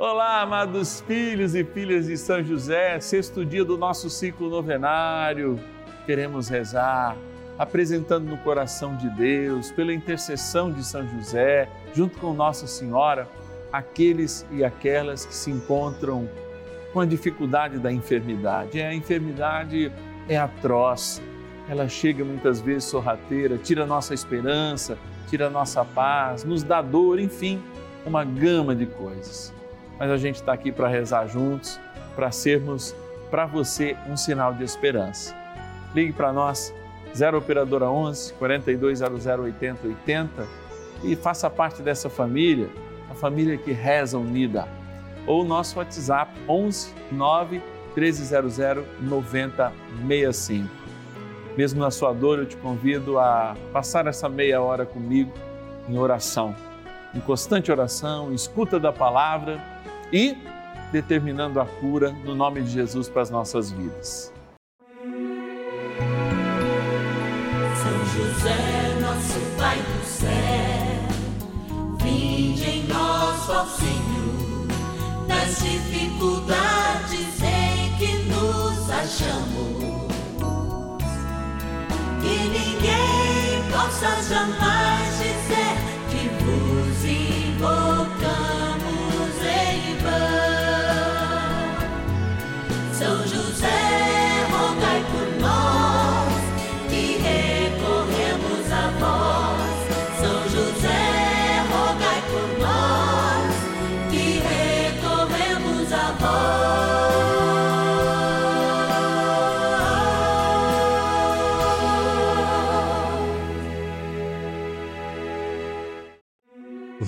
Olá, amados filhos e filhas de São José, sexto dia do nosso ciclo novenário. Queremos rezar, apresentando no coração de Deus, pela intercessão de São José, junto com Nossa Senhora, aqueles e aquelas que se encontram com a dificuldade da enfermidade. A enfermidade é atroz, ela chega muitas vezes sorrateira, tira nossa esperança, tira nossa paz, nos dá dor, enfim, uma gama de coisas mas a gente está aqui para rezar juntos, para sermos para você um sinal de esperança. Ligue para nós, 0 Operadora 11 4200 8080 e faça parte dessa família, a família que reza unida. Ou nosso WhatsApp 11 9 1300 9065. Mesmo na sua dor, eu te convido a passar essa meia hora comigo em oração, em constante oração, escuta da palavra e determinando a cura no nome de Jesus para as nossas vidas. São José, nosso Pai do céu, vinde em nós, ó Senhor, nas dificuldades em que nos achamos. Que ninguém possa jamais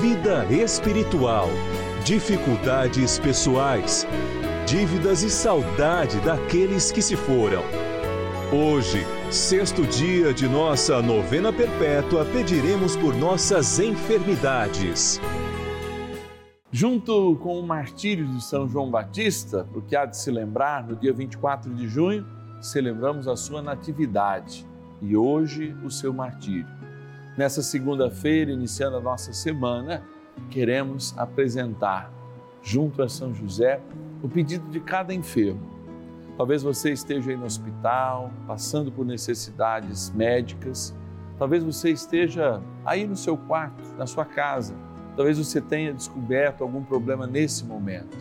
vida espiritual, dificuldades pessoais, dívidas e saudade daqueles que se foram. Hoje, sexto dia de nossa novena perpétua, pediremos por nossas enfermidades. Junto com o martírio de São João Batista, porque há de se lembrar, no dia 24 de junho, celebramos a sua natividade e hoje o seu martírio. Nessa segunda-feira, iniciando a nossa semana, queremos apresentar, junto a São José, o pedido de cada enfermo. Talvez você esteja aí no hospital, passando por necessidades médicas. Talvez você esteja aí no seu quarto, na sua casa. Talvez você tenha descoberto algum problema nesse momento.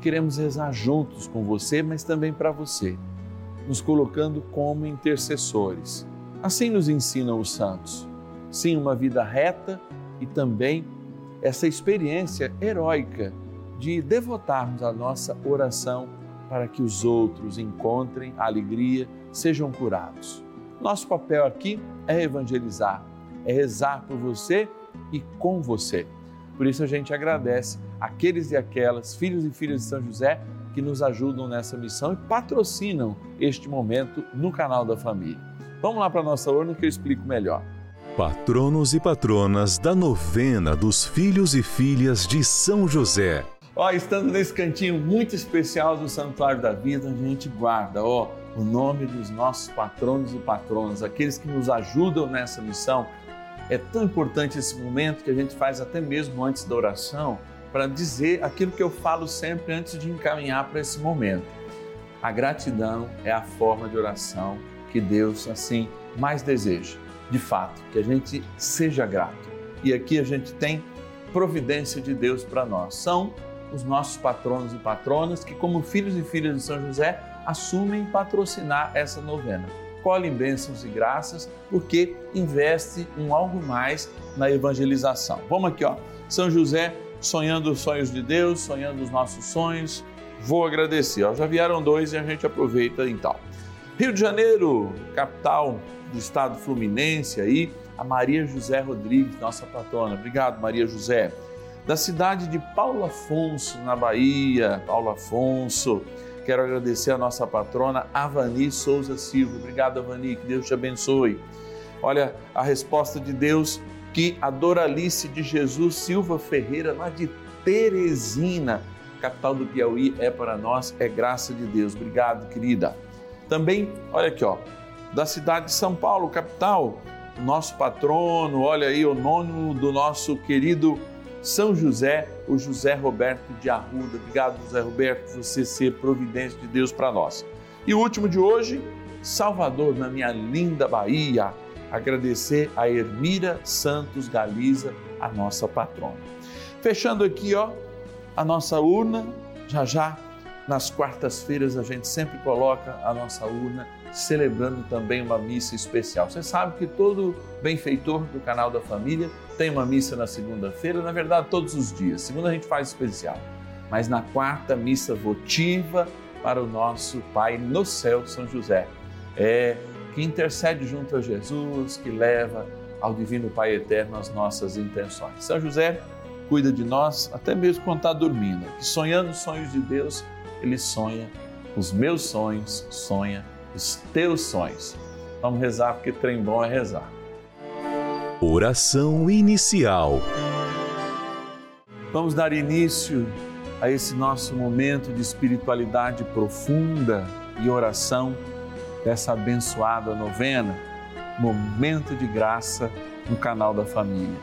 Queremos rezar juntos com você, mas também para você, nos colocando como intercessores. Assim nos ensinam os santos sim uma vida reta e também essa experiência heróica de devotarmos a nossa oração para que os outros encontrem alegria, sejam curados. Nosso papel aqui é evangelizar, é rezar por você e com você. Por isso a gente agradece aqueles e aquelas filhos e filhas de São José que nos ajudam nessa missão e patrocinam este momento no canal da família. Vamos lá para a nossa urna que eu explico melhor. Patronos e patronas da novena dos filhos e filhas de São José. Ó, estando nesse cantinho muito especial do Santuário da Vida, a gente guarda, ó, o nome dos nossos patronos e patronas, aqueles que nos ajudam nessa missão. É tão importante esse momento que a gente faz até mesmo antes da oração, para dizer aquilo que eu falo sempre antes de encaminhar para esse momento. A gratidão é a forma de oração que Deus assim mais deseja de fato, que a gente seja grato. E aqui a gente tem providência de Deus para nós. São os nossos patronos e patronas que, como filhos e filhas de São José, assumem patrocinar essa novena. Colhem bênçãos e graças porque investe um algo mais na evangelização. Vamos aqui, ó. São José sonhando os sonhos de Deus, sonhando os nossos sonhos. Vou agradecer. Ó, já vieram dois e a gente aproveita então. Rio de Janeiro, capital do estado fluminense aí, a Maria José Rodrigues, nossa patrona. Obrigado, Maria José. da cidade de Paulo Afonso, na Bahia. Paulo Afonso, quero agradecer a nossa patrona Avani Souza Silva. Obrigado, Avani, que Deus te abençoe. Olha a resposta de Deus que a Doralice de Jesus Silva Ferreira, lá de Teresina, capital do Piauí, é para nós, é graça de Deus. Obrigado, querida. Também, olha aqui, ó, da cidade de São Paulo, capital, nosso patrono, olha aí o nono do nosso querido São José, o José Roberto de Arruda. Obrigado, José Roberto, por você ser providência de Deus para nós. E o último de hoje, Salvador, na minha linda Bahia. Agradecer a Ermira Santos Galiza, a nossa patrona. Fechando aqui, ó, a nossa urna, já já nas quartas-feiras a gente sempre coloca a nossa urna celebrando também uma missa especial. Você sabe que todo benfeitor do canal da família tem uma missa na segunda-feira, na verdade, todos os dias. Segunda a gente faz especial, mas na quarta, missa votiva para o nosso Pai no céu, São José. É que intercede junto a Jesus, que leva ao Divino Pai Eterno as nossas intenções. São José cuida de nós até mesmo quando está dormindo, que sonhando os sonhos de Deus, ele sonha os meus sonhos, sonha os teus sonhos. Vamos rezar porque trem bom é rezar. Oração inicial. Vamos dar início a esse nosso momento de espiritualidade profunda e oração dessa abençoada novena, momento de graça no canal da família.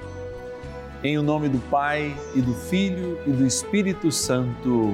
Em o nome do Pai e do Filho e do Espírito Santo.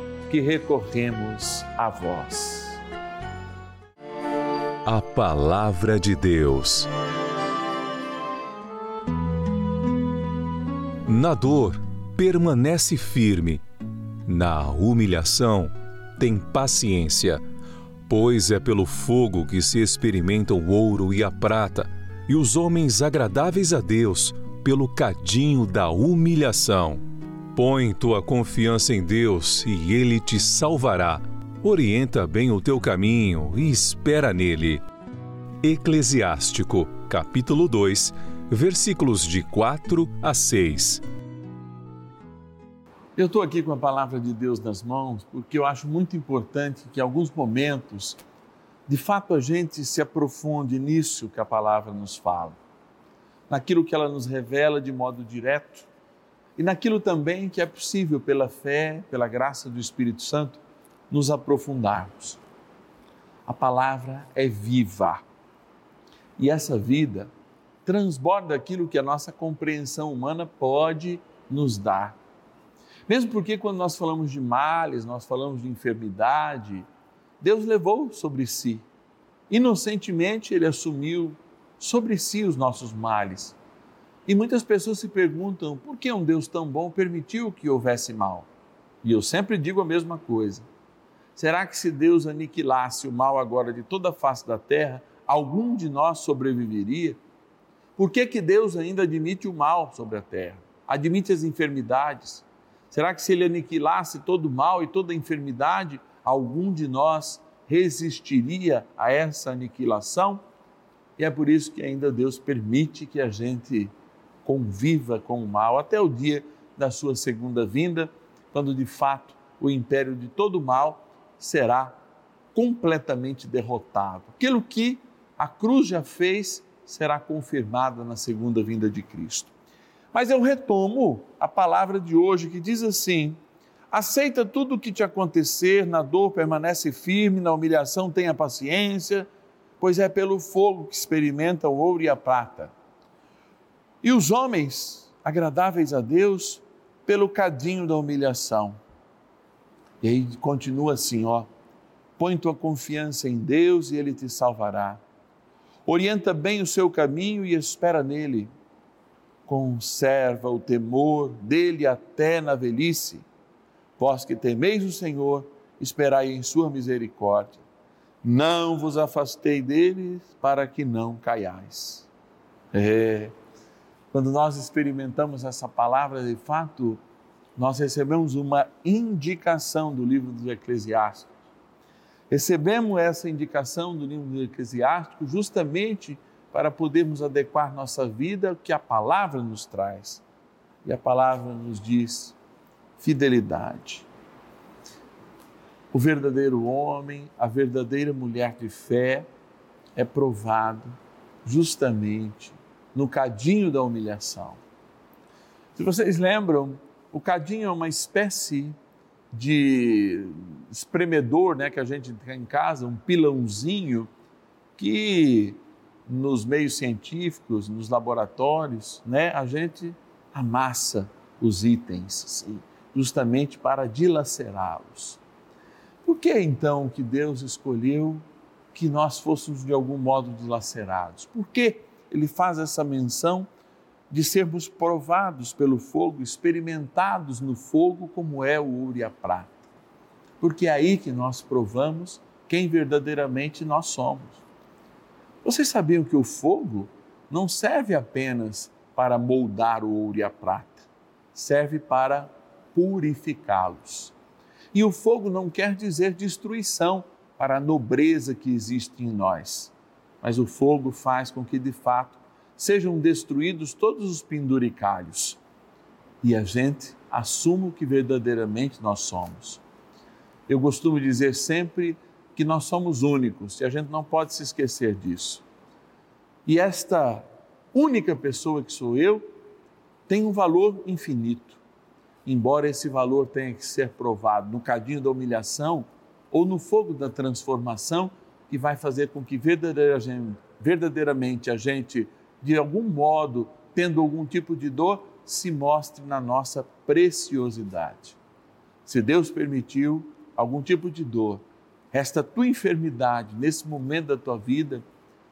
que recorremos a vós. A Palavra de Deus. Na dor, permanece firme na humilhação, tem paciência, pois é pelo fogo que se experimentam o ouro e a prata, e os homens agradáveis a Deus pelo cadinho da humilhação. Põe tua confiança em Deus e Ele te salvará. Orienta bem o teu caminho e espera nele. Eclesiástico, capítulo 2, versículos de 4 a 6. Eu estou aqui com a palavra de Deus nas mãos porque eu acho muito importante que, em alguns momentos, de fato a gente se aprofunde nisso que a palavra nos fala, naquilo que ela nos revela de modo direto e naquilo também que é possível, pela fé, pela graça do Espírito Santo, nos aprofundarmos. A palavra é viva e essa vida transborda aquilo que a nossa compreensão humana pode nos dar mesmo porque quando nós falamos de males, nós falamos de enfermidade, Deus levou sobre si. Inocentemente, ele assumiu sobre si os nossos males. E muitas pessoas se perguntam por que um Deus tão bom permitiu que houvesse mal. E eu sempre digo a mesma coisa. Será que se Deus aniquilasse o mal agora de toda a face da terra, algum de nós sobreviveria? Por que, que Deus ainda admite o mal sobre a terra? Admite as enfermidades? Será que se ele aniquilasse todo o mal e toda a enfermidade, algum de nós resistiria a essa aniquilação? E é por isso que ainda Deus permite que a gente conviva com o mal até o dia da sua segunda vinda, quando de fato o império de todo o mal será completamente derrotado. Aquilo que a cruz já fez será confirmado na segunda vinda de Cristo. Mas eu retomo a palavra de hoje que diz assim: aceita tudo o que te acontecer, na dor permanece firme, na humilhação tenha paciência, pois é pelo fogo que experimenta o ouro e a prata. E os homens agradáveis a Deus pelo cadinho da humilhação. E aí continua assim, ó: põe tua confiança em Deus e ele te salvará. Orienta bem o seu caminho e espera nele. Conserva o temor dele até na velhice. Vós que temeis o Senhor, esperai em sua misericórdia. Não vos afastei deles para que não caiais. É, quando nós experimentamos essa palavra, de fato, nós recebemos uma indicação do livro dos Eclesiásticos. Recebemos essa indicação do livro do Eclesiástico justamente para podermos adequar nossa vida ao que a palavra nos traz. E a palavra nos diz fidelidade. O verdadeiro homem, a verdadeira mulher de fé é provado justamente no cadinho da humilhação. Se vocês lembram, o cadinho é uma espécie de espremedor, né, que a gente tem em casa, um pilãozinho que nos meios científicos, nos laboratórios, né, a gente amassa os itens, assim, justamente para dilacerá-los. Por que então que Deus escolheu que nós fôssemos de algum modo dilacerados? Por que ele faz essa menção? de sermos provados pelo fogo, experimentados no fogo, como é o ouro e a prata. Porque é aí que nós provamos quem verdadeiramente nós somos. Vocês sabiam que o fogo não serve apenas para moldar o ouro e a prata, serve para purificá-los. E o fogo não quer dizer destruição para a nobreza que existe em nós, mas o fogo faz com que de fato sejam destruídos todos os penduricalhos e a gente assuma o que verdadeiramente nós somos. Eu costumo dizer sempre que nós somos únicos e a gente não pode se esquecer disso. E esta única pessoa que sou eu tem um valor infinito, embora esse valor tenha que ser provado no cadinho da humilhação ou no fogo da transformação que vai fazer com que verdadeiramente a gente de algum modo, tendo algum tipo de dor, se mostre na nossa preciosidade. Se Deus permitiu algum tipo de dor, esta tua enfermidade nesse momento da tua vida,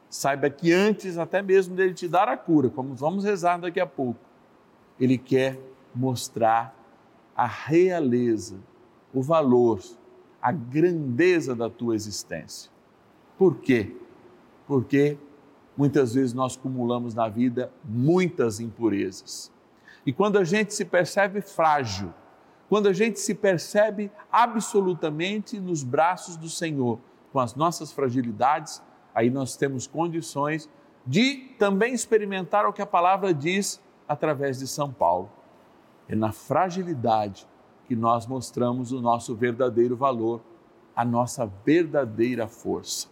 saiba que antes até mesmo dele te dar a cura, como vamos rezar daqui a pouco, ele quer mostrar a realeza, o valor, a grandeza da tua existência. Por quê? Porque muitas vezes nós acumulamos na vida muitas impurezas. E quando a gente se percebe frágil, quando a gente se percebe absolutamente nos braços do Senhor, com as nossas fragilidades, aí nós temos condições de também experimentar o que a palavra diz através de São Paulo. É na fragilidade que nós mostramos o nosso verdadeiro valor, a nossa verdadeira força.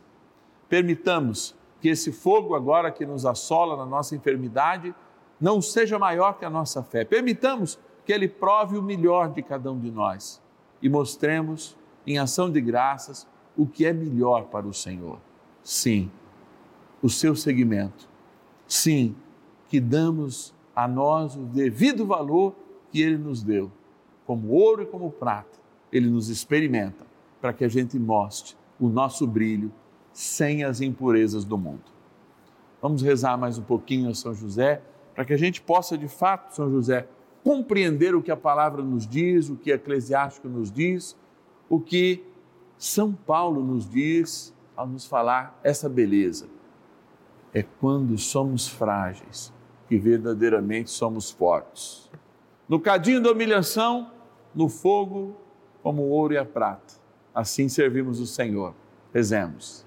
Permitamos que esse fogo agora que nos assola na nossa enfermidade não seja maior que a nossa fé. Permitamos que ele prove o melhor de cada um de nós e mostremos em ação de graças o que é melhor para o Senhor. Sim, o seu seguimento. Sim, que damos a nós o devido valor que ele nos deu, como ouro e como prata. Ele nos experimenta para que a gente mostre o nosso brilho sem as impurezas do mundo. Vamos rezar mais um pouquinho a São José, para que a gente possa, de fato, São José, compreender o que a palavra nos diz, o que Eclesiástico nos diz, o que São Paulo nos diz ao nos falar essa beleza. É quando somos frágeis que verdadeiramente somos fortes. No cadinho da humilhação, no fogo, como o ouro e a prata. Assim servimos o Senhor. Rezemos.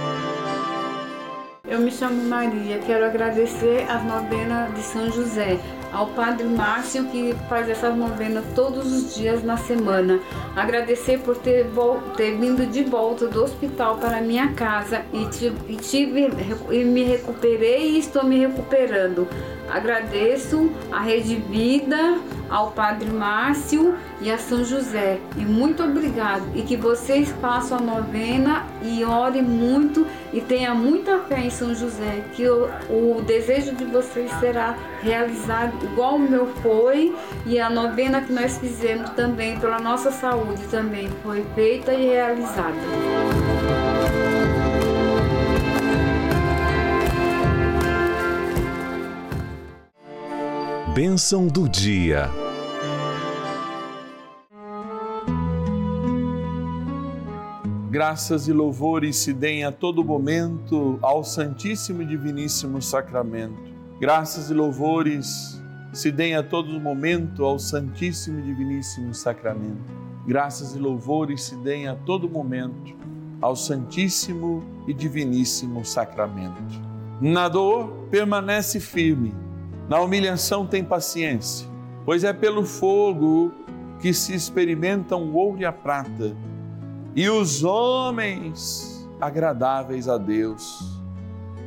Eu me chamo Maria, quero agradecer as novenas de São José, ao Padre Márcio que faz essas novenas todos os dias na semana. Agradecer por ter, ter vindo de volta do hospital para minha casa e, tive, e, e me recuperei e estou me recuperando. Agradeço a Rede Vida, ao Padre Márcio e a São José. E muito obrigado. E que vocês façam a novena e orem muito e tenham muita fé em São José, que o, o desejo de vocês será realizado igual o meu foi e a novena que nós fizemos também pela nossa saúde também foi feita e realizada. Bênção do dia. Graças e louvores se deem a todo momento ao Santíssimo e Diviníssimo Sacramento. Graças e louvores se deem a todo momento ao Santíssimo e Diviníssimo Sacramento. Graças e louvores se deem a todo momento ao Santíssimo e Diviníssimo Sacramento. Na dor, permanece firme na humilhação tem paciência, pois é pelo fogo que se experimentam o ouro e a prata, e os homens agradáveis a Deus.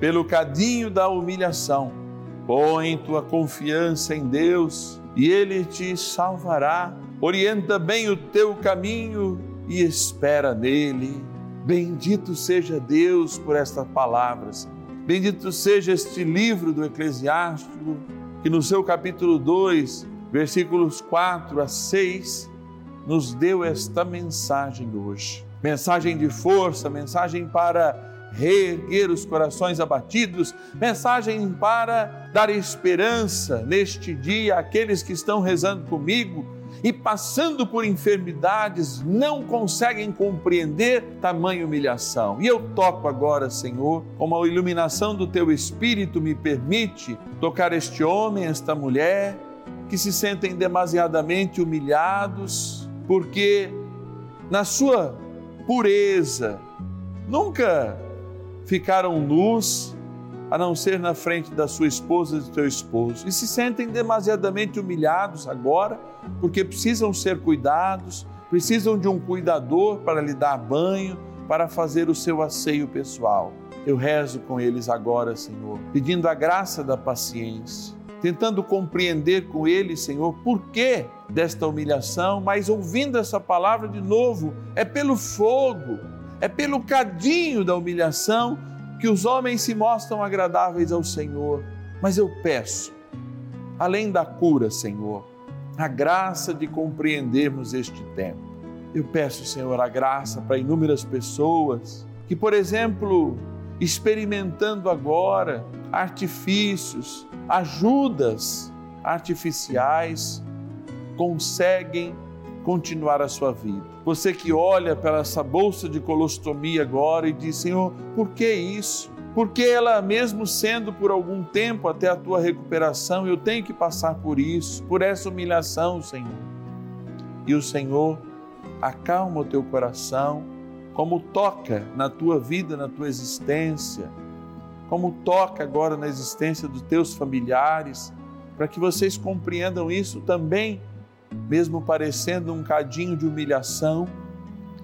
Pelo cadinho da humilhação, põe tua confiança em Deus e Ele te salvará. Orienta bem o teu caminho e espera nele. Bendito seja Deus por estas palavras Bendito seja este livro do Eclesiástico, que no seu capítulo 2, versículos 4 a 6, nos deu esta mensagem hoje. Mensagem de força, mensagem para reerguer os corações abatidos, mensagem para dar esperança neste dia àqueles que estão rezando comigo e passando por enfermidades não conseguem compreender tamanha humilhação. E eu toco agora, Senhor, como a iluminação do teu espírito me permite tocar este homem, esta mulher que se sentem demasiadamente humilhados porque na sua pureza nunca ficaram nus a não ser na frente da sua esposa e do teu esposo, e se sentem demasiadamente humilhados agora, porque precisam ser cuidados, precisam de um cuidador para lhe dar banho, para fazer o seu asseio pessoal. Eu rezo com eles agora, Senhor, pedindo a graça da paciência, tentando compreender com eles, Senhor, por que desta humilhação, mas ouvindo essa palavra de novo, é pelo fogo, é pelo cadinho da humilhação que os homens se mostram agradáveis ao Senhor. Mas eu peço, além da cura, Senhor, a graça de compreendermos este tempo. Eu peço, Senhor, a graça para inúmeras pessoas que, por exemplo, experimentando agora artifícios, ajudas artificiais, conseguem continuar a sua vida. Você que olha para essa bolsa de colostomia agora e diz: Senhor, por que isso? Porque ela, mesmo sendo por algum tempo até a tua recuperação, eu tenho que passar por isso, por essa humilhação, Senhor. E o Senhor acalma o teu coração, como toca na tua vida, na tua existência, como toca agora na existência dos teus familiares, para que vocês compreendam isso também mesmo parecendo um cadinho de humilhação,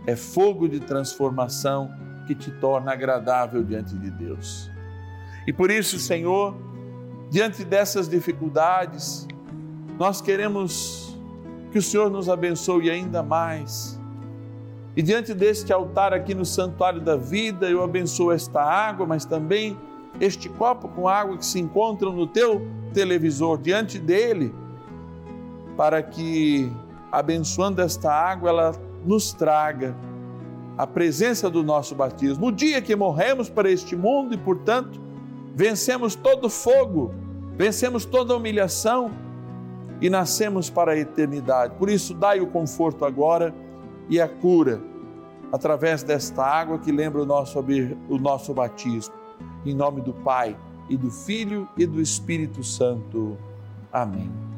é fogo de transformação que te torna agradável diante de Deus. E por isso, Senhor, diante dessas dificuldades, nós queremos que o Senhor nos abençoe ainda mais. E diante deste altar aqui no Santuário da Vida, eu abençoo esta água, mas também este copo com água que se encontra no teu televisor. Diante dele, para que, abençoando esta água, ela nos traga a presença do nosso batismo. O dia que morremos para este mundo e, portanto, vencemos todo fogo, vencemos toda humilhação e nascemos para a eternidade. Por isso, dai o conforto agora e a cura através desta água que lembra o nosso, o nosso batismo. Em nome do Pai e do Filho e do Espírito Santo. Amém.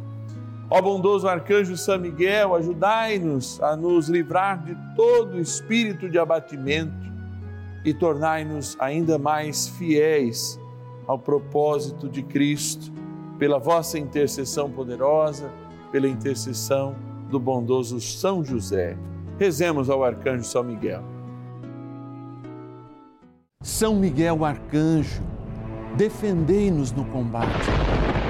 Ó bondoso arcanjo São Miguel, ajudai-nos a nos livrar de todo espírito de abatimento e tornai-nos ainda mais fiéis ao propósito de Cristo, pela vossa intercessão poderosa, pela intercessão do bondoso São José. Rezemos ao arcanjo São Miguel. São Miguel arcanjo, defendei-nos no combate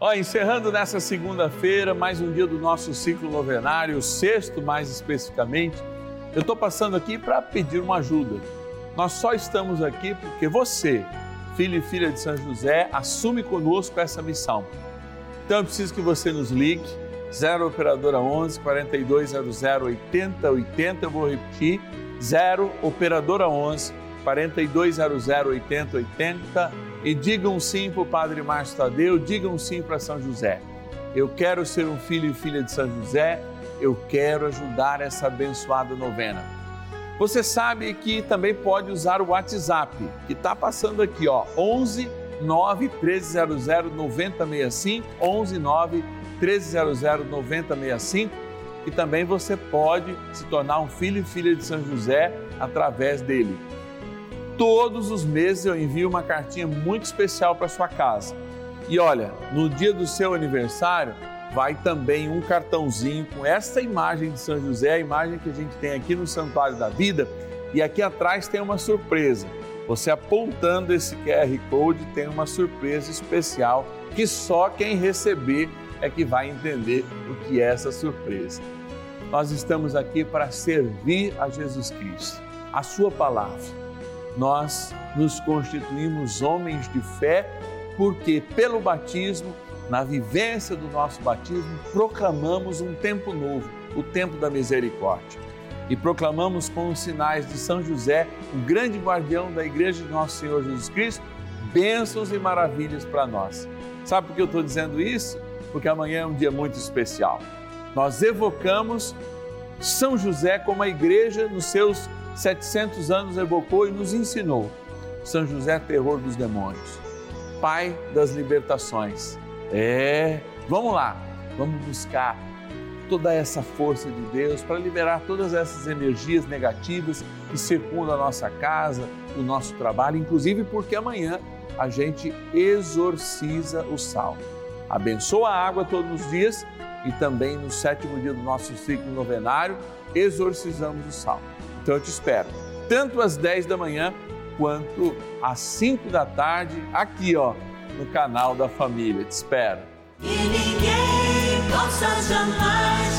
Ó, encerrando nessa segunda-feira, mais um dia do nosso ciclo novenário, sexto mais especificamente, eu estou passando aqui para pedir uma ajuda. Nós só estamos aqui porque você, filho e filha de São José, assume conosco essa missão. Então eu preciso que você nos ligue, 0 Operadora 11 4200 8080, eu vou repetir, 0 Operadora 11 4200 8080 e digam sim para o Padre Márcio Tadeu, digam sim para São José. Eu quero ser um filho e filha de São José, eu quero ajudar essa abençoada novena. Você sabe que também pode usar o WhatsApp, que está passando aqui, ó, 11 9 1300 9065, 11 9 1300 9065, e também você pode se tornar um filho e filha de São José através dele todos os meses eu envio uma cartinha muito especial para sua casa. E olha, no dia do seu aniversário, vai também um cartãozinho com essa imagem de São José, a imagem que a gente tem aqui no Santuário da Vida, e aqui atrás tem uma surpresa. Você apontando esse QR Code tem uma surpresa especial que só quem receber é que vai entender o que é essa surpresa. Nós estamos aqui para servir a Jesus Cristo, a Sua palavra nós nos constituímos homens de fé, porque pelo batismo, na vivência do nosso batismo, proclamamos um tempo novo, o tempo da misericórdia. e proclamamos com os sinais de São José, o grande guardião da Igreja de Nosso Senhor Jesus Cristo, bênçãos e maravilhas para nós. Sabe por que eu estou dizendo isso? Porque amanhã é um dia muito especial. Nós evocamos São José como a Igreja, nos seus 700 anos, evocou e nos ensinou. São José, terror dos demônios, Pai das libertações. É, vamos lá, vamos buscar toda essa força de Deus para liberar todas essas energias negativas que circundam a nossa casa, o nosso trabalho, inclusive porque amanhã a gente exorciza o sal. Abençoa a água todos os dias e também no sétimo dia do nosso ciclo novenário, exorcizamos o sal. Então eu te espero, tanto às 10 da manhã quanto às 5 da tarde, aqui ó, no canal da família. Te espero. E ninguém possa jamais